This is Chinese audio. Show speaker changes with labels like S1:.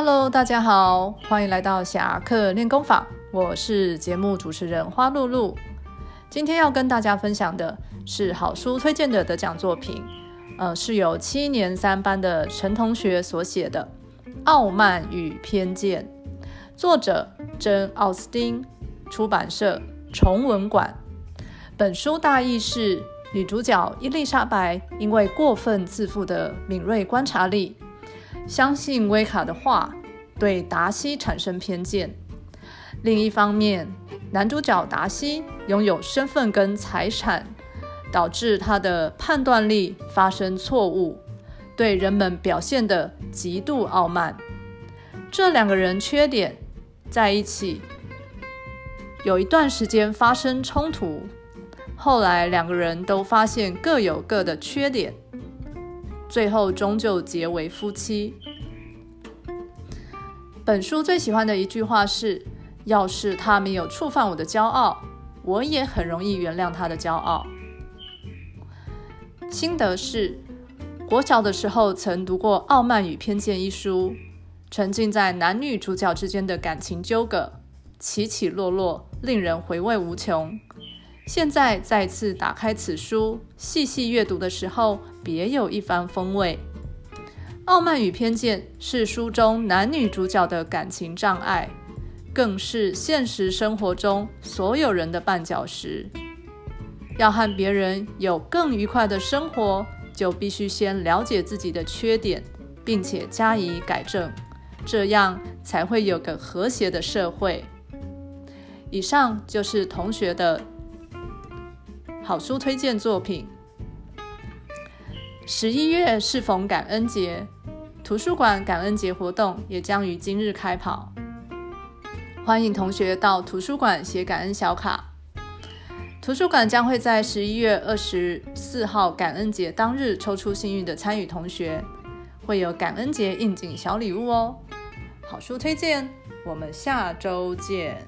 S1: Hello，大家好，欢迎来到侠客练功坊，我是节目主持人花露露。今天要跟大家分享的是好书推荐的得奖作品，呃，是由七年三班的陈同学所写的《傲慢与偏见》，作者珍·奥斯汀，出版社崇文馆。本书大意是女主角伊丽莎白因为过分自负的敏锐观察力。相信威卡的话，对达西产生偏见。另一方面，男主角达西拥有身份跟财产，导致他的判断力发生错误，对人们表现的极度傲慢。这两个人缺点在一起，有一段时间发生冲突，后来两个人都发现各有各的缺点。最后终究结为夫妻。本书最喜欢的一句话是：“要是他没有触犯我的骄傲，我也很容易原谅他的骄傲。”心得是：国小的时候曾读过《傲慢与偏见》一书，沉浸在男女主角之间的感情纠葛，起起落落，令人回味无穷。现在再次打开此书，细细阅读的时候，别有一番风味。傲慢与偏见是书中男女主角的感情障碍，更是现实生活中所有人的绊脚石。要和别人有更愉快的生活，就必须先了解自己的缺点，并且加以改正，这样才会有个和谐的社会。以上就是同学的。好书推荐作品。十一月适逢感恩节，图书馆感恩节活动也将于今日开跑。欢迎同学到图书馆写感恩小卡。图书馆将会在十一月二十四号感恩节当日抽出幸运的参与同学，会有感恩节应景小礼物哦。好书推荐，我们下周见。